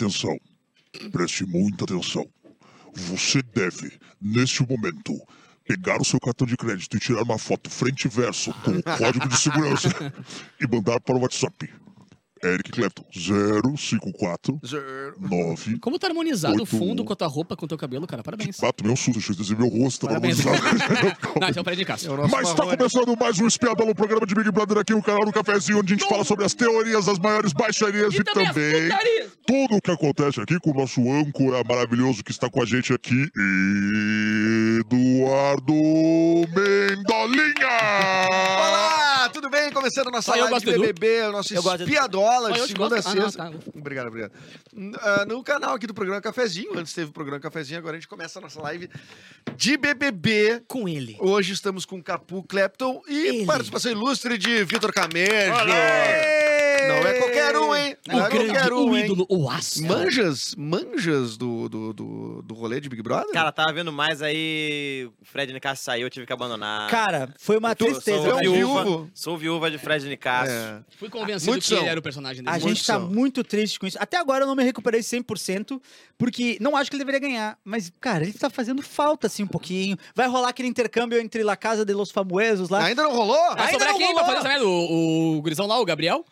Atenção, preste muita atenção. Você deve, neste momento, pegar o seu cartão de crédito e tirar uma foto frente e verso com o código de segurança e mandar para o WhatsApp. Eric Clapton, 054 9. Como tá harmonizado o Oito. fundo com a tua roupa, com o teu cabelo, cara? Parabéns. Tomei um susto, deixa eu dizer meu rosto, tá harmonizado. Não, esse é o Fred Cássio. É o Mas tá Marrone. começando mais um Espiadão, o programa de Big Brother aqui, o canal do Cafezinho, onde a gente fala sobre as teorias das maiores baixarias e, também as putarias. tudo o que acontece aqui com o nosso âncora maravilhoso que está com a gente aqui, Eduardo Mendolinha! Olá? Começando a nossa Ah, eu live de. BBB, o nosso espiadola, Ah, de segunda a. Ah, não, sexta. tá. Obrigado, obrigado. Ah, no canal aqui do programa Cafezinho, antes teve o programa Cafezinho, agora a gente começa a nossa live de BBB. Com ele. Hoje estamos com Capu Clapton e Ele. participação ilustre de Vitor Camejo. Olé! Não é qualquer um, hein? Não o é grande, qualquer um, o hein? ídolo, o aço. Manjas, manjas do, do, do, do rolê de Big Brother? Cara, tava vendo mais aí. O Fred Nicasso saiu, eu tive que abandonar. Cara, foi uma Tô- tristeza. Sou, é pra gente. viúva, viúvo. sou viúva de Fred Nicasso. É. Fui convencido Muitos que são. ele era o personagem dele. A gente tá são. muito triste com isso. Até agora eu não me recuperei 100%, porque não acho que ele deveria ganhar. Mas, cara, ele tá fazendo falta, assim, um pouquinho. Vai rolar aquele intercâmbio entre La Casa de los Famosos lá. Ainda não rolou? Vai Ainda sobrar não quem pra rolou. fazer essa merda? O, o gurizão lá, o Gabriel?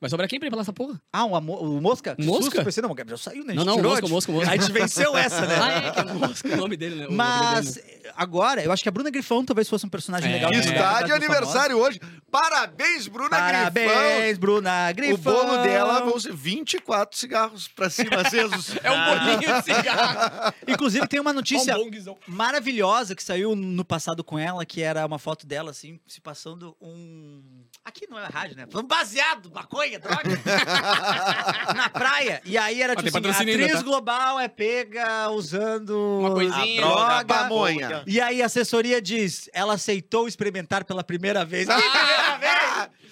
Vai sobrar quem pra ir pra lá essa porra? Ah, o, o Mosca? Mosca? susto, pensei, não, o Gabriel saiu, né? A Não, gente não, tirou, Mosca, gente- Mosca, Mosca. A gente venceu essa, né? Ah, é, que é Mosca o nome dele, né? O Mas dele. agora, eu acho que a Bruna Grifão talvez fosse um personagem É. legal. Está de dos aniversário hoje. Parabéns, Bruna Famosos. Grifão. Parabéns, Bruna O Grifão. bolo dela vão ser 24 cigarros pra cima acesos. É um bolinho de cigarro. Inclusive, tem uma notícia Ó, um maravilhosa que saiu no passado com ela, que era uma foto dela, assim, se passando um. Aqui não é rádio, né? Um baseado, maconha, droga. Na praia. E aí era Ah, tipo assim, atriz tá? global é pega usando. Uma A coisinha. droga, droga, a pamonha. E aí a assessoria diz, ela aceitou experimentar pela primeira vez. Ah! Primeira vez?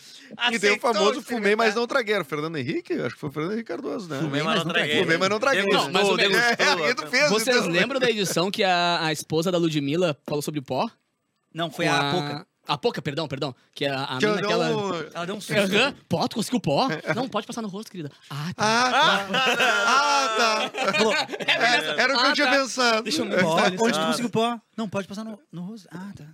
E tem o famoso fumei, mas não traguei. Fernando Henrique? Acho que foi o Fernando Henrique Cardoso, né? Fumei, mas não traguei. Fumei, mas não traguei. Não, mas o. É, Vocês então. lembram da edição que a, a esposa da Ludmilla falou sobre o pó? Não, foi a Poca. A Poca, perdão, perdão. Que a, a Que mina aquela... Ela deu um susto. Aham. Pó, tu conseguiu pó? Não, pode passar no rosto, querida. Ah, tá. Ah, tá. Ah, tá. Falou, É, era o que Ah, eu tinha tá. pensado. Deixa eu me pó, Olha, onde tu ah. conseguiu pó? Não, pode passar no, no rosto. Ah, tá.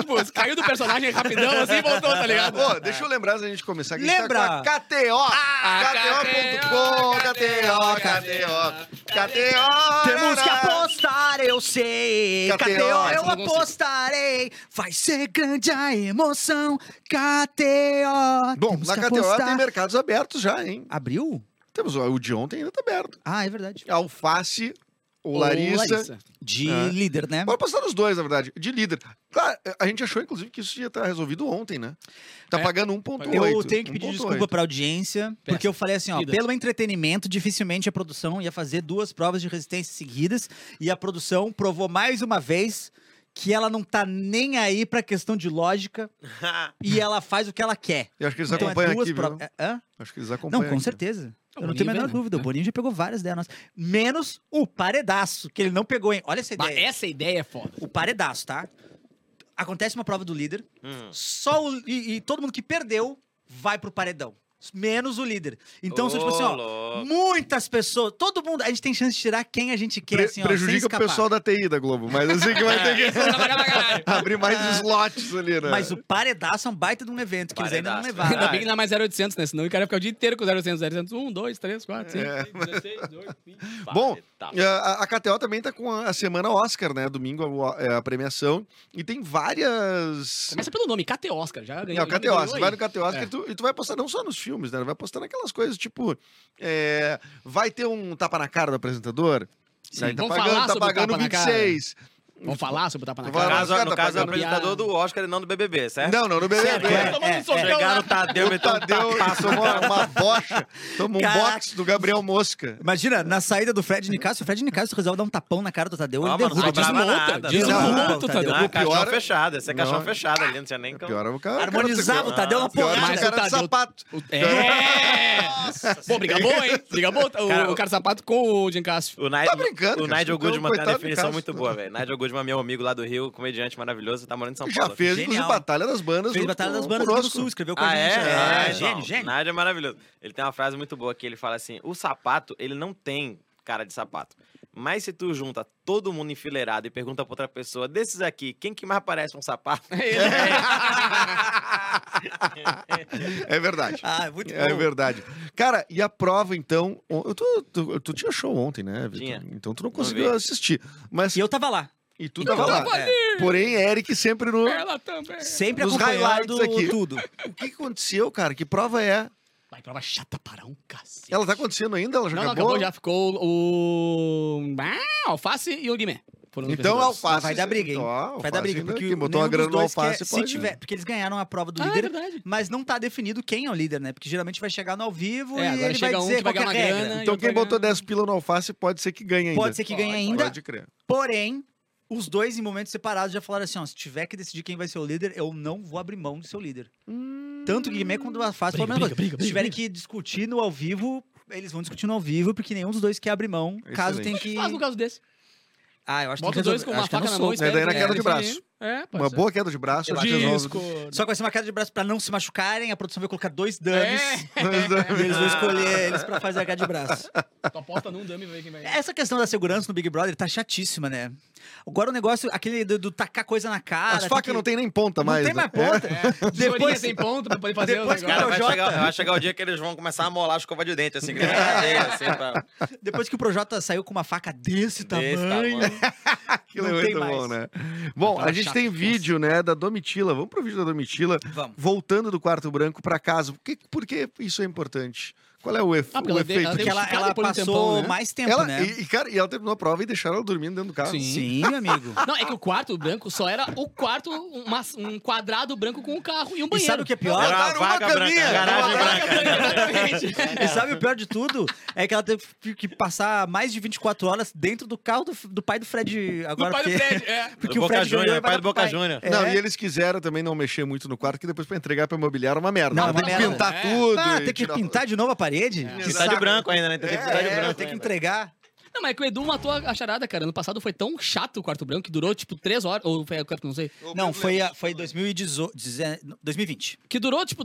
Tipo, caiu do personagem rapidão assim e voltou, tá ligado? Ô, deixa eu lembrar antes da gente começar que Lembra? gente tá com a KTO. Ah, KTO.com, KTO, KTO, KTO. Temos que apostar, eu sei. KTO, KTO, eu apostarei. Vai ser grande a emoção. KTO. Bom, Temos na que KTO apostar. tem mercados abertos já, hein? Abriu? Temos o o de ontem ainda tá aberto. Ah, é verdade. Alface, o Ô, Larissa. De É. líder, né? Pode apostar nos dois, na verdade. De líder. Claro, a gente achou, inclusive, que isso ia estar resolvido ontem, né? Tá É. pagando 1.8. Eu tenho que pedir 1.8. desculpa pra audiência, porque eu falei assim, ó, Vida. pelo entretenimento, dificilmente a produção ia fazer duas provas de resistência seguidas, e a produção provou mais uma vez que ela não tá nem aí pra questão de lógica e ela faz o que ela quer. Eu acho que eles Então é acompanham duas aqui, viu? provas. É- hã? Acho que eles acompanham Não, com aqui. certeza. O Eu não tenho a menor dúvida. O É. Boninho já pegou várias delas. Menos o paredaço, que ele não pegou, hein? Olha essa Mas ideia. essa ideia é foda. O paredaço, tá? Acontece uma prova do líder, Hum. só o, e, e todo mundo que perdeu vai pro paredão. Menos o líder. Então, são, tipo assim, ó, louco. muitas pessoas, todo mundo, a gente tem chance de tirar quem a gente quer, Pre- assim, ó, sem prejudica o pessoal da TI da Globo, mas assim que vai ter que caralho. abrir mais slots ali, né? Mas o paredaço é um baita de um evento que eles ainda não Paredaço. levaram. Ainda bem que não é mais 0800, né? Senão o cara ia ficar o dia inteiro com 0800, 0800. 1, 2, 3, 4, 5, É. 6, 17, 18, 20. Bom. É, A, a KTO também tá com a, a semana Oscar, né? Domingo a, é a premiação. E tem várias. Começa pelo nome, KT Oscar. Já ganhou. Não, KTO, aí. vai no KTO Oscar É. e, tu, e tu vai postar não só nos filmes, né? Vai postar naquelas coisas tipo. é, vai ter um tapa na cara do apresentador? Sim, Aí tá vamos pagando, tá pagando tapa na cara. 26. Vamos falar sobre o tapa na No cara. falar- caso, no tá caso é o apresentador do Oscar e não do BBB, certo? Não, não, no BBB. É. é, é, Chegaram lá. o Tadeu, meteu um Tadeu tomou no cara. uma bocha, toma um box do Gabriel Mosca. Imagina, na saída do Fred Nicásio, o Fred Nicásio resolve dar um tapão na cara do Tadeu, Ah, ele não derruba. desmonta, desmonta, o Tadeu. Pior caixão fechado. Esse é caixão Não. fechado ali, não tinha nem. Pior é o cara. Harmonizava o Tadeu na Pior porrada. o Mas cara o de Tadeu- sapato. É! Pô, briga boa, hein? Briga boa. O, Cara, cara sapato com o Jim Nigel, brincando, o cara. Nigel Goodman tem uma do definição muito boa, velho. Nigel Goodman Goodman, meu amigo lá do Rio, comediante maravilhoso, tá morando em São Já Paulo. fez, Genial. inclusive, Batalha das Bandas. Fez Batalha das Bandas do Rio do conosco. Sul, escreveu com Ah, a é? gente. Ah, É, então, gênio, gênio. Nádia é maravilhoso. Ele tem uma frase muito boa que ele fala assim: o sapato, ele não tem cara de sapato. Mas se tu junta todo mundo enfileirado e pergunta pra outra pessoa, desses aqui, quem que mais parece um sapato? É verdade. Ah, muito É bom. verdade. Cara, e a prova, então. Tu, tu, tu tinha show ontem, né, Vitor? Então tu não conseguiu assistir. Mas. E eu tava lá. E tu Eu tava lá. tava É. Porém, Eric sempre no. Ela também. Sempre Nos acompanhando highlights aqui. tudo. O que aconteceu, cara? Que prova é? Vai, prova chata para um cacete. Ela tá acontecendo ainda? Ela já Não, não, acabou? acabou, já ficou o. Ah, alface e o os Então, alface. Vai dar briga, hein? Ó, Vai dar briga, porque quem botou uma grana no alface quer, se pode- tiver, porque eles ganharam a prova do Ah, é líder, verdade. mas não tá definido quem é o líder, né? Porque geralmente vai chegar no ao vivo É, e agora ele vai chega um dizer vai qual é a regra. grana. Então quem botou ganhar. 10 pila no alface pode ser que ganhe ainda. Pode ser que ganhe ainda, Pode crer. porém, os dois em momentos separados já falaram assim, ó, se tiver que decidir quem vai ser o líder, eu não vou abrir mão de ser o líder. Tanto o Guimê quanto Briga, a mesma briga, coisa. briga, Se briga, tiverem briga. que discutir no ao vivo, eles vão discutir no ao vivo, porque nenhum dos dois quer abrir mão, caso tenha Excelente. que... Faz no caso desse. Ah, eu acho que Bota tem os dois com uma é faca na mão. É, daí na queda de que braço. É, pode Uma ser. boa queda de braço. acho que resolve. Disco. Só que vai ser uma queda de braço pra não se machucarem, a produção vai colocar dois dummies. É. E eles vão escolher eles pra fazer a queda de braço. Tu aposta num dummy e vê quem vai. Essa questão da segurança no Big Brother tá chatíssima, né? Agora o negócio, aquele do, do tacar coisa na cara. As facas que- não tem nem ponta não mais. tem né? mais ponta. Depois Depois, sem ponto pra poder fazer depois Cara, vai chegar, vai chegar o dia que eles vão começar a molar a escova de dente, assim, que cadeia, assim, pra... depois que o Projota saiu com uma faca desse tamanho. tamanho. Aquilo é Não tem muito mais. bom, né? Bom, a gente chata tem vídeo, né, da Domitila. Vamos pro vídeo da Domitila. Vamos. Voltando do quarto branco pra casa. Por que, por que isso é importante? Qual é o, efe- Ah, o efeito? ela Porque deu ela, ela passou tempão, né? mais tempo, ela, né? e, e, cara, e ela terminou a prova e deixaram ela dormindo dentro do carro. Sim. Sim, amigo. Não, é que o quarto branco só era o quarto, uma- um quadrado branco com um carro e um E banheiro. sabe o que é pior? Era uma uma branca, caminha, garagem branca. Exatamente. E sabe o pior de tudo? É que ela teve que passar mais de 24 horas dentro do carro do, do pai do Fred agora. Do pai do porque, Fred, é. porque Do o Boca Fred ganhou Júnior, e vai pai do Boca Júnior. É. Não, e eles quiseram também não mexer muito no quarto, que depois pra entregar pra imobiliária é uma merda. Não, é tem que pintar É. tudo. Ah, e tem que pintar de novo a parede? É. Pintar de branco ainda, né? Tem que É, pintar de é, branco Tem que entregar. Não, mas é que o Edu matou a charada, cara. Ano passado foi tão chato o quarto branco que durou, tipo, três horas. Ou foi, não sei. Não, foi, a- foi 2018, 2020. Que durou, tipo,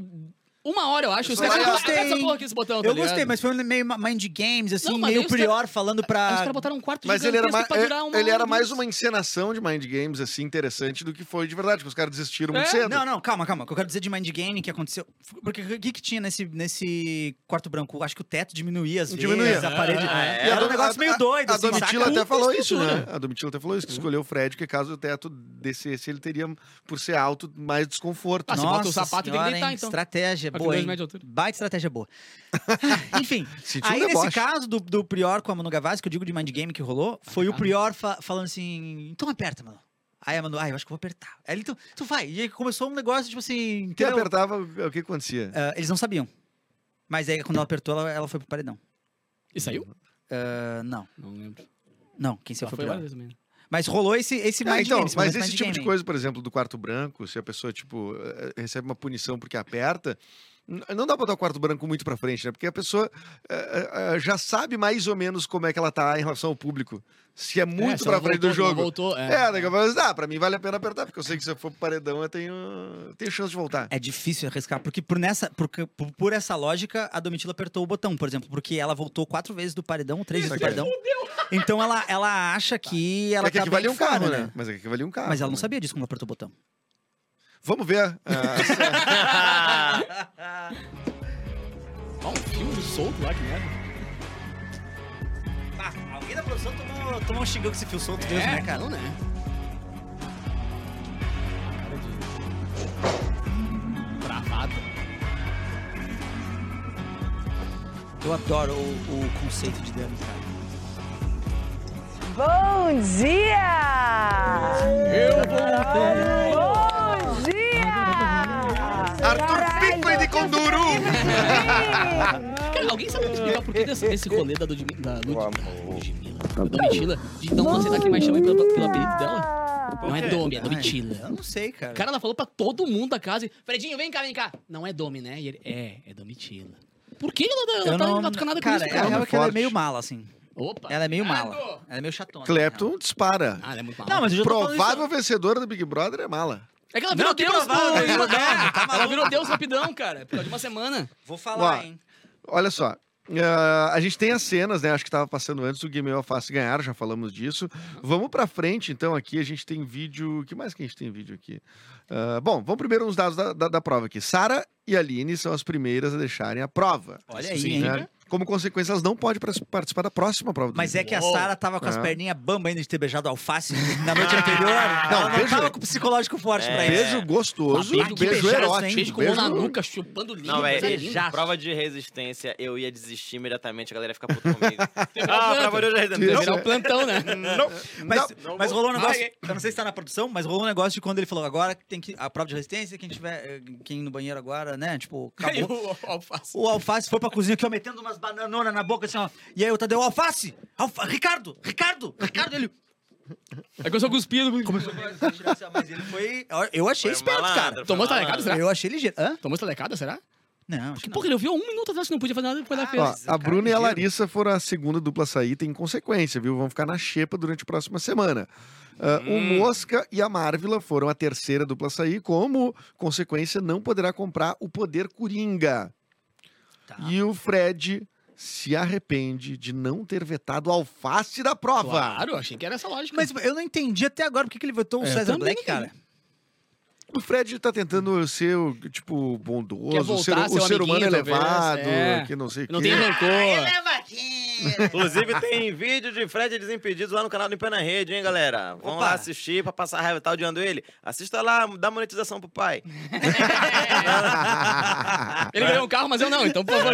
uma hora, eu acho. Eu Os caras gostei. essa porra aqui, esse botão, tá Eu ligado? gostei, mas foi meio mind games, assim, Não, meio prior falando Aí os caras pra. botaram um quarto Mas ele era, mais, pra durar uma ele era mais uma encenação de Mind Games, assim, interessante do que foi de verdade, porque os caras desistiram muito É? cedo. Não, não, calma, calma. O que eu quero dizer de mind game que aconteceu. Porque o que, que tinha nesse, nesse quarto branco? Acho que o teto diminuía às vezes, Diminuía. a parede. Ah, é. Era um negócio meio doido, A, assim, Domitila até falou isso, né? A Domitila até falou isso, que escolheu o Fred, que caso o teto descesse, ele teria, por ser alto, mais desconforto. Ah, se bota o sapato, tem que deitar, então. Estratégia Pra boa, hein? Baita estratégia boa. Enfim, Sentiu um aí nesse deboche. caso do, do Prior com a Manu Gavassi, que eu digo de mind game que rolou, foi o. Prior fa- falando assim, então aperta, mano. Aí a Manu, ah, eu acho que eu vou apertar. Aí ele, então, tu vai. E aí começou um negócio, tipo assim, Quem entendeu? apertava, o que acontecia? Ah, eles não sabiam. Mas aí, quando ela apertou, ela, ela foi pro paredão. E saiu? Ah, não, Não lembro. não, quem saiu foi foi o Prior. várias vezes mesmo. Mas rolou esse, esse Ah, mind então, game. esse mas esse tipo de coisa, por exemplo, do quarto branco, se a pessoa, tipo, eh, recebe uma punição porque aperta, não dá pra botar o quarto branco muito pra frente, né? Porque a pessoa eh, eh, já sabe mais ou menos como é que ela tá em relação ao público. Se é muito se pra frente voltou, do jogo. Voltou, é. É, daqui a pouco, ah, pra mim vale a pena apertar, porque eu sei que se eu for pro paredão eu tenho, eu tenho chance de voltar. É difícil arriscar, porque por, nessa, porque, por, por essa lógica, a Domitila apertou o botão, por exemplo, porque ela voltou quatro vezes do paredão, três vezes do Isso, paredão. Então ela, ela acha que ela é que tá valia um carro, né? Mas é que valia um carro. Mas ela não né? sabia disso quando apertou o botão. Vamos ver. ah, Ó, um filme solto lá, que merda. Ah, alguém da produção tomou, tomou um xingão com esse fio solto mesmo, né, cara? Não, né? Cara de... Travada. Eu adoro o, o conceito de Dani, cara. Bom dia! Eu voltei. De Conduru! Cara, alguém sabe me explicar por que desse, desse rolê da Ludmilla, da Ludmilla, da Domitila, de não aceitar quem mais chama pelo, pelo apelido dela? Não é Domi, é Domitila. Eu não sei, cara. Cara, ela falou pra todo mundo da casa, Fredinho, vem cá, vem cá. Não é Domi, né? E ele, é, é Domitila. Por que ela, ela tá não, engatuscanada com cara, isso, é a cara? real Nome é que ela é meio mala, assim. Opa. Ela é meio mala. Ela é meio chatona. Clapton dispara. Ah, ela é muito mal. Não, mas eu já Provável vencedora do Big Brother é mala. É que ela Não, virou que Deus, provável, pô, virou é. Deus, tá Ela virou Deus rapidão, cara. Por causa de uma semana. Vou falar, Ó, hein? Olha só. ah, a gente tem as cenas, né? Acho que tava passando antes do Game of Alface ganhar, já falamos disso. Vamos pra frente, então, aqui a gente tem vídeo. O que mais que a gente tem vídeo aqui? Ah, bom, vamos primeiro uns dados da, da, da prova aqui. Sara e Aline são as primeiras a deixarem a prova. Olha aí, né? Como consequência, elas não podem participar da próxima prova. do Mas é que a. Sara tava com as Ah. perninhas bamba ainda de ter beijado alface na noite anterior. Não, ela não beijo- tava com o psicológico forte pra É. isso. Beijo gostoso, que beijo erótico. Beijo com mão na nuca, chupando língua. Não, coisa velho, linda. beijaço. prova de resistência, eu ia desistir imediatamente, a galera ia ficar puta comigo. Ah, prova de resistência. Virar o plantão, né? Mas, Não, mas não rolou um negócio. Eu não sei se tá na produção, mas rolou um negócio de quando ele falou: agora tem que. A prova de resistência, quem tiver. eh, Quem ir no banheiro agora, né? Tipo, acabou. o alface. O alface foi pra cozinha aqui, ó, metendo umas bananonas na boca, assim, ó. E aí o Tadeu, alface! Alfa Ricardo! Ricardo! Ricardo! Ele. Aí começou a cuspir. Começou a mas ele foi. Eu achei Foi esperto, malandro, cara. Tomou talecada, será? Eu achei ligeiro. Hã? Tomou estalecada, será? Não, acho Que que porra, ele ouviu um minuto atrás que não podia fazer nada lá e Ó, fez. a cara, Bruna e a ligeiro. Larissa foram a segunda dupla a sair, tem consequência, viu? Vão ficar na xepa durante a próxima semana. Ah, O Hum. Mosca e a Marvila foram a terceira dupla a sair, como consequência, não poderá comprar o poder Coringa. Tá. E o Fred se arrepende de não ter vetado o alface da prova. Claro, achei que era essa lógica. Mas eu não entendi até agora porque que ele votou o É, César também Black, não cara. O Fred tá tentando ser, o, tipo, bondoso, ser, voltar a ser o ser humano elevado, é. que não sei o não quê. tem rancor. Inclusive, tem vídeo de Fred Desimpedidos lá no canal do Em Pé na Rede, hein, galera? Vamos Opa. lá assistir pra passar raiva, tá odiando ele? Assista lá, dá monetização pro pai. Ele ganhou um carro, mas eu não, então por favor.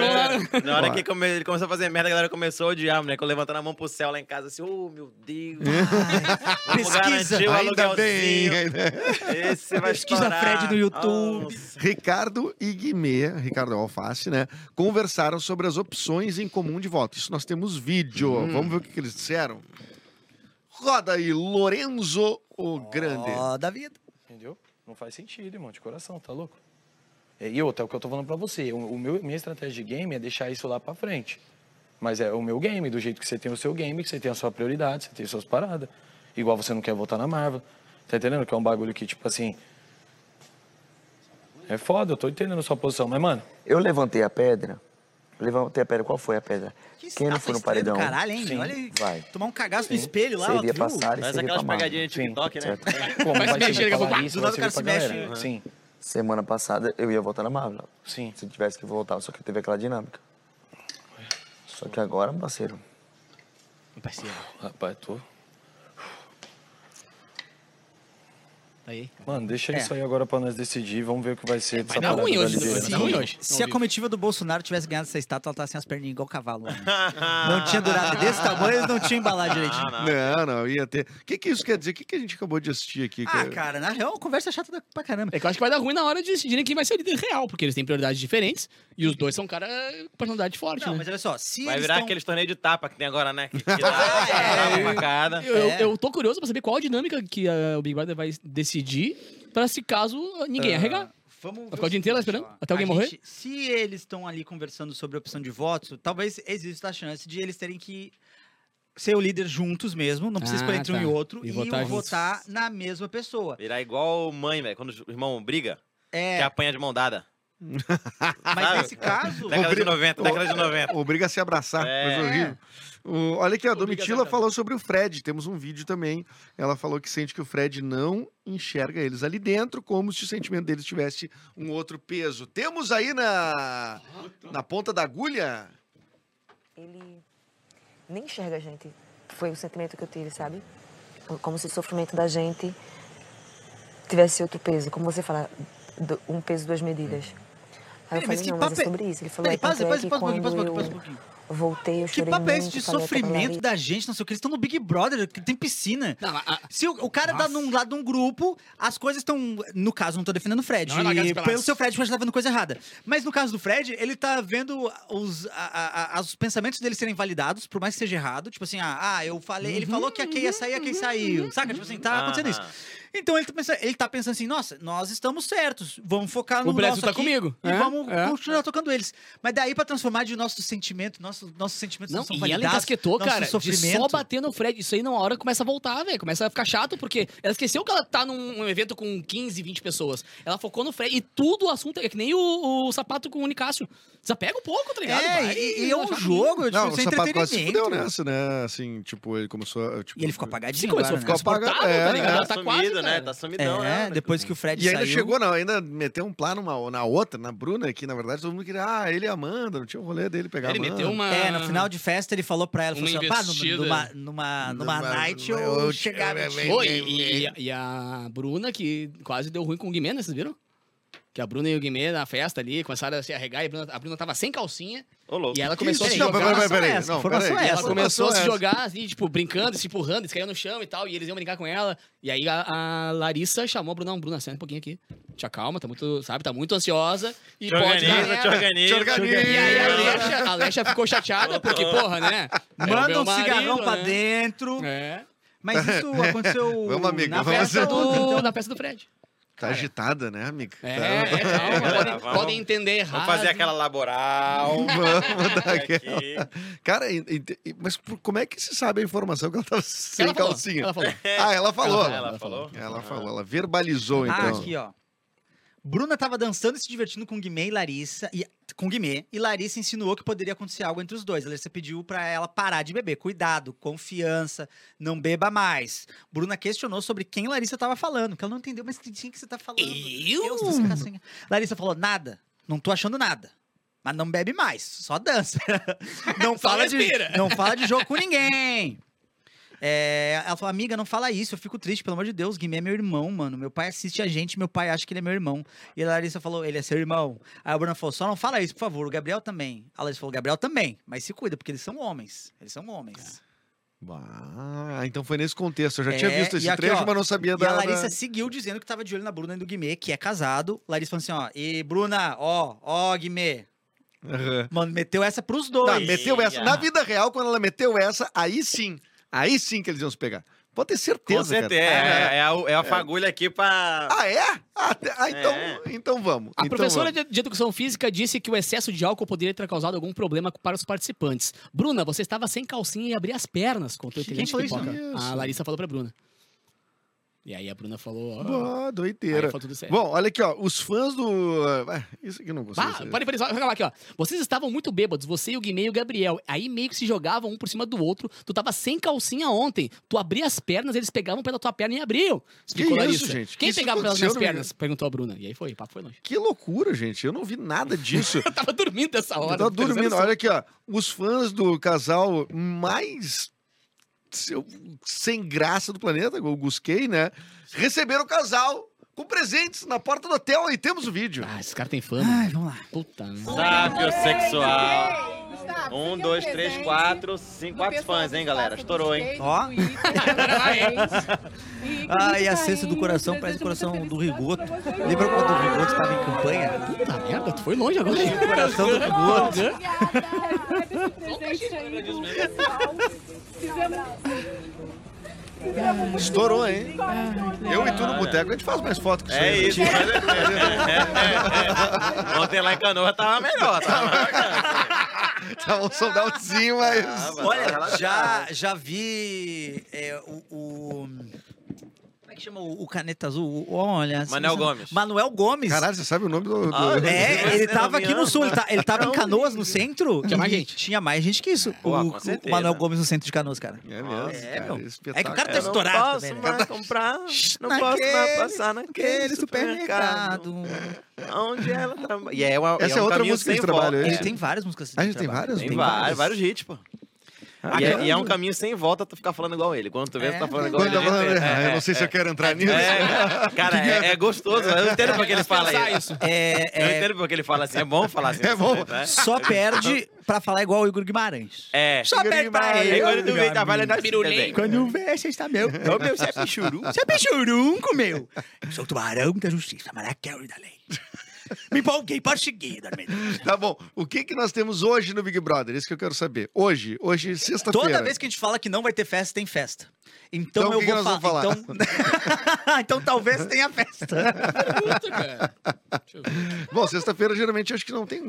Na hora que come- ele começou a fazer merda, a galera começou a odiar, moleque. Eu levantando a mão pro céu lá em casa, assim, oh, meu Deus. Vamos Pesquisa. garantir o Ainda bem. aluguelzinho. ainda- Esse vai Pesquisa estourar. Fred no YouTube. Nossa. Ricardo e Guimê, Ricardo Alface, né? Conversaram sobre as opções em comum de voto. Isso nós temos vídeo. Hum. Vamos ver o que, que eles disseram. Roda aí, Lorenzo o Grande. Ó, da vida. Entendeu? Não faz sentido, irmão, de coração, tá louco? E outra, é o que eu tô falando pra você. O, o meu, minha estratégia de game é deixar isso lá pra frente. Mas é o meu game, do jeito que você tem o seu game, que você tem a sua prioridade, você tem suas paradas. Igual você não quer votar na Marvel. Tá entendendo? Que é um bagulho que, tipo assim. É foda, eu tô entendendo a sua posição. Mas, mano, Eu levantei a pedra. Levantei a pedra. Qual foi a pedra? Que Quem não foi no paredão? Caralho, hein? Sim. Olha aí. Vai. Tomar um cagaço no espelho lá, ó, Seria viu? passar e seria aquelas pegadinhas de TikTok, né? Como Vai se mexer, daqui a pouco, do vai nada o cara se pra mexe. galera. Sim, Semana passada eu ia votar na Marvel. sim. Se tivesse que voltar, só que teve aquela dinâmica. Só que agora, parceiro, Parceiro, Rapaz, tô... aí. Mano, deixa É. isso aí agora pra nós decidir. Vamos ver o que vai ser Vai dessa dar parada ruim hoje, vai dar ruim hoje. Se a comitiva do Bolsonaro tivesse ganhado essa estátua, ela tá sem as perninhas igual cavalo. Não tinha durado desse tamanho, eles não tinham embalado direitinho. Não, não, ia ter. O que, que isso quer dizer? O que, que a gente acabou de assistir aqui? Ah, cara, na real, conversa chata da- pra caramba. É que eu acho que vai dar ruim na hora de decidirem quem vai ser o líder real, porque eles têm prioridades diferentes e os dois são cara com personalidade forte, Não, né? mas olha só, se Vai virar tão- aqueles torneios de tapa que tem agora, né? Que, que dá, É. facada. Eu, eu- É. eu tô curioso pra saber qual a dinâmica que ah, o Big Brother vai decidir pra se caso ninguém arregar. Vamos ficar o dia inteiro lá esperando? ó. Até alguém morrer? gente- se eles estão ali conversando sobre a opção de votos, talvez exista a chance de eles terem que ser o líder juntos mesmo, não precisa Ah, escolher entre um tá. e outro, E e, votar um votar na mesma pessoa. Virar igual mãe, velho. Quando o irmão briga, que É, apanha de mão dada. mas sabe? nesse caso, Década de 90, década de 90. Obriga a se abraçar, É. coisa horrível. O- olha aqui, a Domitila falou sobre o Fred. Temos um vídeo também. Ela falou que sente que o Fred não enxerga eles ali dentro, como se o sentimento deles tivesse um outro peso. Temos aí na, na ponta da agulha. ele nem enxerga a gente. Foi o sentimento que eu tive, sabe? Como se o sofrimento da gente tivesse outro peso. Como você fala, do- um peso, duas medidas. Aí eu mas falei, que não, mas é sobre isso. Ele falou, Peraí, é, pausa, tanto é pausa, que pausa um pouquinho, quando pausa um voltei, eu Que papo é esse de sofrimento da gente, não sei o que? Eles estão no Big Brother, que tem piscina. Não, a- Se o, o cara tá num lado de um grupo, as coisas estão. No caso, não tô defendendo o Fred. Não é e pelo seu Fred, o Fred tá vendo coisa errada. Mas no caso do Fred, ele tá vendo os, a- a- a- os pensamentos dele serem validados, por mais que seja errado. Tipo assim, ah, ah, eu falei, ele falou que a Kay ia sair, a Kay saiu. Saca? Tipo assim, tá acontecendo isso. Aham. Então ele tá, pensando, ele tá pensando assim, nossa, nós estamos certos, vamos focar no O Brasil nosso tá aqui comigo. E É, vamos é. continuar tocando eles. Mas daí pra transformar de nosso sentimento, nosso, nossos sentimentos Não, não, são e ela validados, encasquetou, nosso cara, de sofrimento. só bater no Fred. Isso aí, numa hora, começa a voltar, velho. Começa a ficar chato, porque ela esqueceu que ela tá num evento com 15, 20 pessoas. Ela focou no Fred. E tudo o assunto é que nem o, o sapato com o Nicásio. Desapega um pouco, tá ligado? É, Vai e, e é um jogo, tipo, Não, o sapato quase se fudeu nessa, né? Assim, tipo, ele começou a. Tipo, E ele ficou apagadinho Sim, começou a ficar né? Ficou apagado, é, tá ligado? é. Ela Tá tá sumido, quase, né? cara. Tá sumidão, né? É, depois que o Fred E ainda saiu... chegou, não, ainda meteu um plano na outra, na Bruna, que na verdade todo mundo queria, ah, ele e a Amanda, não tinha um rolê dele pegar Ele a Amanda. meteu uma... É, no final de festa ele falou pra ela, falou assim, numa, numa, numa Numa- night eu- eu chegava... Oi, e, e- e a Bruna, que quase deu ruim com o Guimê, né? Vocês viram? Que a Bruna e o Guimê na festa ali começaram a se arregar e a Bruna, a Bruna tava sem calcinha. Ô, louco. E ela começou a se Não, jogar. peraí, peraí, peraí. essa, Não, informação peraí. é Ela essa. começou a se jogar, assim, tipo, brincando, se empurrando, eles caíram no chão e tal, e eles iam brincar com ela. E aí a, a Larissa chamou a Bruna, não, Bruna, senta um pouquinho aqui. Te acalma, tá muito, sabe, tá muito ansiosa. E Te pode dar organiza, te organiza. Te organiza. E aí a Alexa, a Alexa ficou chateada, porque, porra, né? é Manda um cigarrão marido, pra né? dentro. É. Mas isso aconteceu Vamos, amiga, na vamos festa do... do, então. na festa do Fred. Tá agitada, né, amiga? É, Tá- é, calma, podem, Vamos- podem entender errado. Vamos fazer aquela laboral. Vamos dar aqui. aquela. Cara, e- e- mas por- como é que se sabe a informação que ela tava sem Ela falou, calcinha? ela falou. Ah, ela falou. Ela Ela falou? Ela falou, ela verbalizou, então. Ah, aqui, ó. Bruna tava dançando e se divertindo com Guimê e Larissa. E, com Guimê. E Larissa insinuou que poderia acontecer algo entre os dois. A Larissa pediu pra ela parar de beber. Cuidado, confiança, não beba mais. Bruna questionou sobre quem Larissa tava falando. Que ela não entendeu, mas que tinha que você tá falando. Eu? Deus cacinha. Larissa falou: nada, não tô achando nada. Mas não bebe mais, só dança. não, Só fala de, não fala de jogo com ninguém. É, ela falou, amiga, não fala isso, eu fico triste, pelo amor de Deus, Guimê é meu irmão, mano. Meu pai assiste a gente, meu pai acha que ele é meu irmão. E a Larissa falou, ele é seu irmão. Aí a Bruna falou, só não fala isso, por favor, o Gabriel também. A Larissa falou, Gabriel também, mas se cuida, porque eles são homens. Eles são homens. Ah, então foi nesse contexto. Eu já tinha É, visto esse e aqui, trecho, ó, mas não sabia E da. a Larissa da- seguiu dizendo que tava de olho na Bruna e do Guimê, que é casado. Larissa falou assim, ó, e Bruna, ó, ó, Guimê. Aham. Mano, meteu essa pros dois. Tá, meteu essa. Na vida real, quando ela meteu essa, aí sim. Aí sim que eles iam se pegar. Pode ter certeza, Com certeza. cara. É, é, a, é a fagulha aqui pra. Ah, é? Ah, ah, então, É. então vamos. A Então professora vamos. de, educação física disse que o excesso de álcool poderia ter causado algum problema para os participantes. Bruna, você estava sem calcinha e abria as pernas, contou o Quem inteligente falou isso? Isso. A Larissa falou pra Bruna. E aí a Bruna falou. ó, Boa, doideira. foi tudo certo. Bom, olha aqui, ó. Os fãs do. ah, isso aqui eu não consigo. Bah, pode parar, olha lá aqui, ó. Vocês estavam muito bêbados, você e o Guimê e o Gabriel. Aí meio que se jogavam um por cima do outro. Tu tava sem calcinha ontem. Tu abria as pernas, eles pegavam pela tua perna e abriam. Explicou Que isso, gente? Que Quem isso pegava pelas minhas pernas? Perguntou a Bruna. E aí foi, o papo foi longe. Que loucura, gente. Eu não vi nada disso. Eu tava dormindo essa hora. Eu tava dormindo. Olha aqui, ó. Os fãs do casal mais sem graça do planeta, o Gusquei, né? Receberam o casal com presentes na porta do hotel e temos o vídeo. Ah, esses caras têm fama. Ai, vamos lá. Puta, né? Sábio sexual. Um, dois, três, quatro, cinco, quatro fãs, hein, galera? Estourou, hein? Ó. Ah, e a cesta do coração parece o coração do Rigoto. Lembra quando o Rigoto estava em campanha? Puta merda, tu foi longe agora. O coração do Rigoto. Estourou, hein? Eu e tu no boteco, a gente faz mais foto que isso É aí. isso. mas é- é- é. Ontem lá em Canoa tava melhor, tava mais Tá um soldadozinho, mas. Tava, Olha, tava já, já vi é, o, o- que chama o, o caneta azul? O- Olha. Manuel você- Gomes. Manuel Gomes. Caralho, você sabe o nome do. do- Ah, É, ele tava aqui no sul, ele, tá- ele tava em Canoas, no centro. Tinha mais gente. Tinha mais gente que isso. Pô, o, com o certeza. Manuel Gomes no centro de Canoas, cara. É mesmo. É, cara. É que o cara tá Eu não estourado posso também, né? mais comprar, não Naquele- posso mais passar naquele Aquele supermercado. supermercado. Onde ela trabalha. E é, uma, Essa é é um outra música sem de trabalho, é? Ele É. tem várias músicas Ah, de ele tem várias? Tem Tem vários, várias. vários hits, pô. E é, e é um caminho sem volta tu ficar falando igual ele. Quando tu vê, É. tu tá falando igual Quando ele. eu, falo- é, eu não sei se eu quero entrar nisso. é, cara, é, é gostoso. Eu entendo porque ele fala isso. É, Eu é, entendo porque ele fala assim. É bom falar assim. É bom. né? só perde pra falar igual o Igor Guimarães. É. Só perde pra É ele. igual ele do meio trabalha na Pirulém. Quando vê, você está meu. Ô, meu, você é pichuru. Você é pichurunco, meu. Eu sou o tubarão da justiça, e da lei. Me empolguei para seguir, Armindo. Tá bom. O que que nós temos hoje no Big Brother? Isso que eu quero saber. Hoje, hoje, sexta-feira. Toda vez que a gente fala que não vai ter festa, tem festa. Então, Então, o eu que que vou nós fa- vamos falar? Então... então talvez tenha festa. Puta, cara. Bom, sexta-feira geralmente acho que não tem.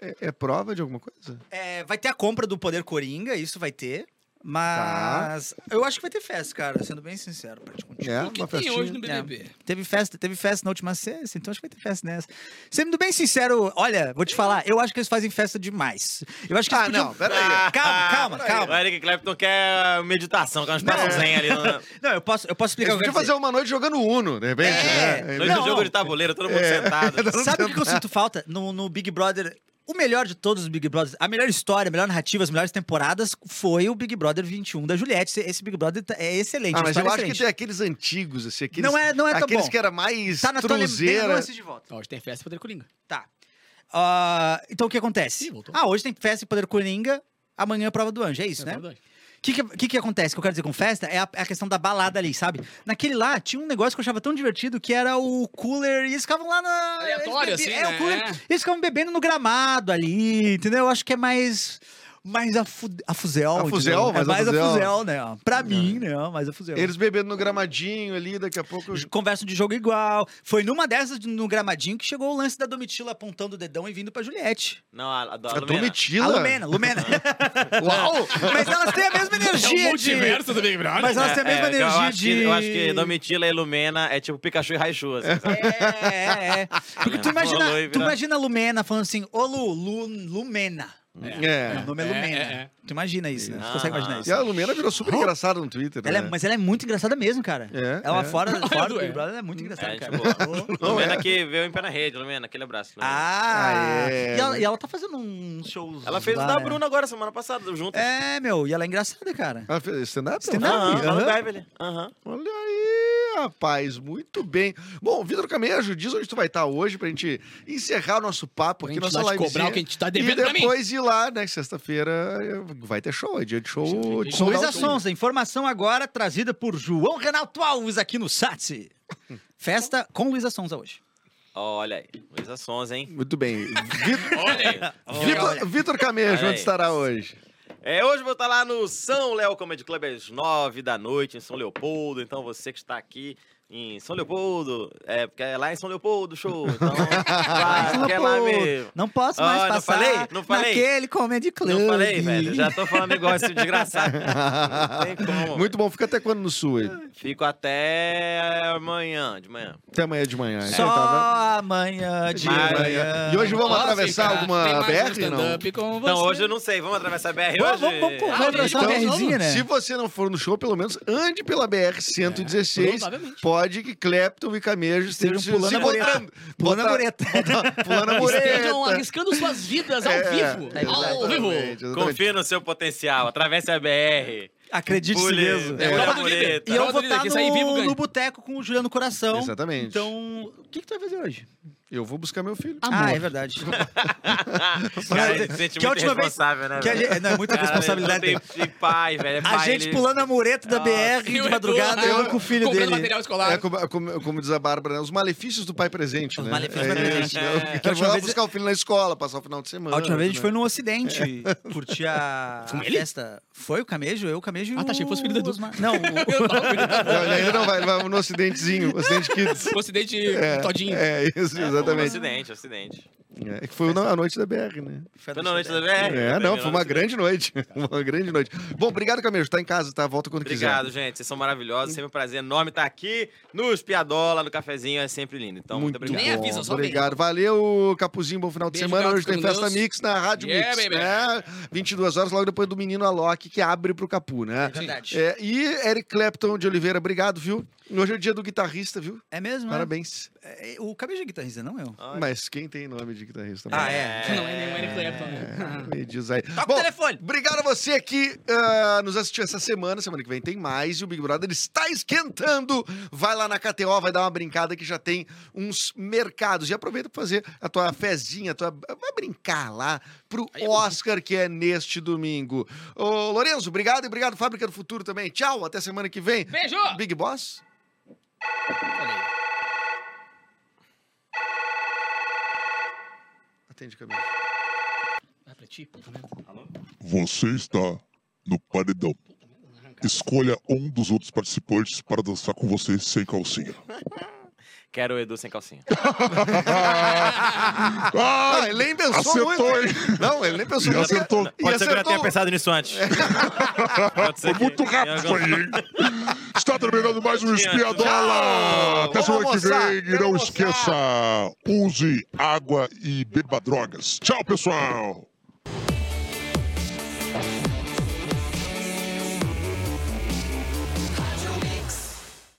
É, é prova de alguma coisa? É, vai ter a compra do Poder Coringa, isso vai ter. Mas eu acho que vai ter festa, cara, sendo bem sincero pra te contigo. É, O que uma tem festinha. hoje no BBB? Teve festa, teve festa na última sexta, então acho que vai ter festa nessa. Sendo bem sincero, olha, vou te falar, eu acho que eles fazem festa demais. Eu acho que Ah, podiam... não, peraí. Calma, calma, O calma. Eric Clapton quer meditação, quer um espaço zen ali. No, Não, eu posso, eu posso explicar Eles o podiam fazer uma noite jogando Uno, de repente, É. né? no Não, jogo não. de tabuleiro, todo mundo sentado. Sabe o que eu sinto falta? No, no Big Brother. O melhor de todos os Big Brothers, a melhor história, a melhor narrativa, as melhores temporadas foi o Big Brother 21 da Juliette. Esse- Esse Big Brother tá- é excelente. Ah, mas eu é acho que tem aqueles antigos, assim, aqueles, Não é- não é tão aqueles bom. que era mais Tá na truzeira. lembrança de volta. Hoje tem festa Poder Coringa. Tá. Ah, então o que acontece? Ih. Ah, hoje tem festa Poder Coringa, amanhã é a prova do anjo, é isso, né? O que, que, que que acontece? O que eu quero dizer com festa é a, é a questão da balada ali, sabe? Naquele lá, tinha um negócio que eu achava tão divertido que era o cooler e eles ficavam lá na. Aleatório, bebi- assim, É, né? o cooler. É. Eles ficavam bebendo no gramado ali, entendeu? Eu acho que é mais. Mais a, fu, a fuzel. A fuzel, mais é a mais a fuzel. fuzel, né? Pra mim, né? Mais a fuzel. Eles bebendo no gramadinho ali, daqui a pouco. Conversam de jogo igual. Foi numa dessas no gramadinho que chegou o lance da Domitila apontando o dedão e vindo pra Juliette. Não, a, a, a A Lumena. Domitila. A Lumena, Lumena. Uau! Mas elas têm a mesma É energia o de... multiverso do Big Brother. Mas elas têm a mesma É, eu energia acho de... Que, eu acho que Domitila e Lumena é tipo Pikachu e Raichu. Assim. É, é, é. Porque tu imagina, tu imagina a Lumena falando assim, ô Lu, Lu Lumena. É. O nome é É, Lumena. é, é. Tu imagina isso, né? Tu Ah. consegue imaginar isso. E a Lumena virou super engraçada no Twitter. Ela é- né? mas ela é muito engraçada mesmo, cara. É, ela é. fora, fora do É. Big Brother, ela é muito engraçada, É, cara. tipo, Lumena é. que veio em pé na rede, Lumena, aquele abraço. Lumena. Ah, Ah, é. e, ela, e ela tá fazendo uns shows Ela fez lá, o da né? Bruna agora, semana passada, junto. É, meu, e ela é engraçada, cara. Ela fez stand-up? Stand-up. Aham. Aham. Olha aí, rapaz, muito bem. Bom, Vitor Camejo, diz onde tu vai estar hoje pra gente encerrar o nosso papo Pra aqui, nossa livezinha. cobrar o que a gente tá E devendo pra mim. depois ir lá, né, sexta-feira vai ter show, é dia de show de Com sold Luísa out. Sonza, informação agora trazida por João Renato Alves aqui no SATSE. Festa com Luísa Sonza hoje. Olha aí, Luísa Sons, hein? Muito bem. Vitor, Vitor Camejo, Olha onde estará hoje? É, hoje vou estar lá no São Léo Comedy Club às nove da noite, em São Leopoldo. Então você que está aqui em São Leopoldo, é, porque é lá em São Leopoldo o show. Então, vai, é lá mesmo. Não posso mais não passar falei? Não falei? naquele comedy club. Não falei, velho. Já tô falando igual esse desgraçado. Não tem como. Muito bom, fica até quando no sul aí? Fico até amanhã, de manhã. Até amanhã de manhã. Só Então, tá amanhã de Mas- manhã. E hoje vamos Posso atravessar ficar? alguma um BR, não? Então você. hoje eu não sei, vamos atravessar a BR Vamos, hoje? vamos, vamos, Ah, vamos atravessar então, uma BRzinha, né? Se você não for no show, pelo menos ande pela BR-116. provavelmente. pode que Clapton e Camejo estejam Estejam pulando se a encontrando. Pulando a mureta. Pulando a Estejam mureta. arriscando suas vidas ao É, vivo. Ao vivo. exatamente, no seu potencial, atravesse a BR. Acredite Pule, mesmo. é, mureta. E eu vou estar quem sair vivo no, no boteco com o Juliano Coração. Exatamente. Então, o que, que tu vai fazer hoje? Eu vou buscar meu filho. Ah, é verdade. Cara, ele se sente que a muito última vez- responsável, né, que a gente- não, é muita Cara, responsabilidade. não tem de pai, velho. É A pai, gente ele- pulando a mureta da Ah, BR de madrugada, Edu, eu com o filho comprando dele. material escolar. É como, como, como diz a Bárbara, né? os malefícios do pai presente, Os né? malefícios do é, pai presente. é, É. Eu Que a quero última lá vez- buscar o filho na escola, passar o final de semana. A última vez a gente né? foi no Ocidente curtir a, a festa. Foi o Camejo, eu, o Camejo e Ah, tá, achei que fosse filho do Edu. Osmar. Não, ele ainda não vai, ele vai no ocidentezinho, Ocidente Kids. O acidente todinho. É, isso, É, exatamente. Acidente, acidente. É, que foi na- a noite da BR, né? Foi na noite da BR? É, não, foi uma grande noite. Uma grande noite. Bom, obrigado, Camejo. Tá em casa, tá? Volta quando Obrigado, quiser. gente. Vocês são maravilhosos. Sempre um prazer enorme estar aqui no Espiadola, no cafezinho. É sempre lindo. Então, muito, obrigado. Nem avisa, só. Obrigado. Valeu, Capuzinho. Bom final de Beijo, semana. Hoje tem Festa Deus. Mix na Rádio Yeah, Mix. baby. Né? 22 horas, logo depois do Menino Alok, que abre pro Capu, né? verdade. É, e Eric Clapton de Oliveira, obrigado, viu? Hoje é o dia do guitarrista, viu? É mesmo, Parabéns. né? É, O Camejo é guitarrista, não eu. Olha. Mas quem tem nome de guitarrista? Ah, é. Não é nem o Eric Clapton? Me diz aí. Toca Bom, o telefone. Obrigado a você que ah, nos assistiu essa semana. Semana que vem tem mais. E o Big Brother está esquentando. Vai lá na KTO, vai dar uma brincada que já tem uns mercados. E aproveita para fazer a tua fezinha, a tua... vai brincar lá pro Oscar, que é neste domingo. Ô, Lorenzo, obrigado. E obrigado, Fábrica do Futuro também. Tchau, até semana que vem. Beijo! Big Boss? Olha Atende caminho. Vai pra ti, puta merda. Você está no paredão. Escolha um dos outros participantes para dançar com você sem calcinha. Quero o Edu sem calcinha. Ah, ele nem pensou acertou, muito. hein? Não, ele nem pensou E muito. acertou. E Pode ser que eu já acertou. tenha pensado nisso antes. Pode ser Foi que- muito rápido isso aí, hein? Está terminando mais um Espiadola. Até semana que vem. E não almoçar. esqueça, use água e beba drogas. Tchau, pessoal.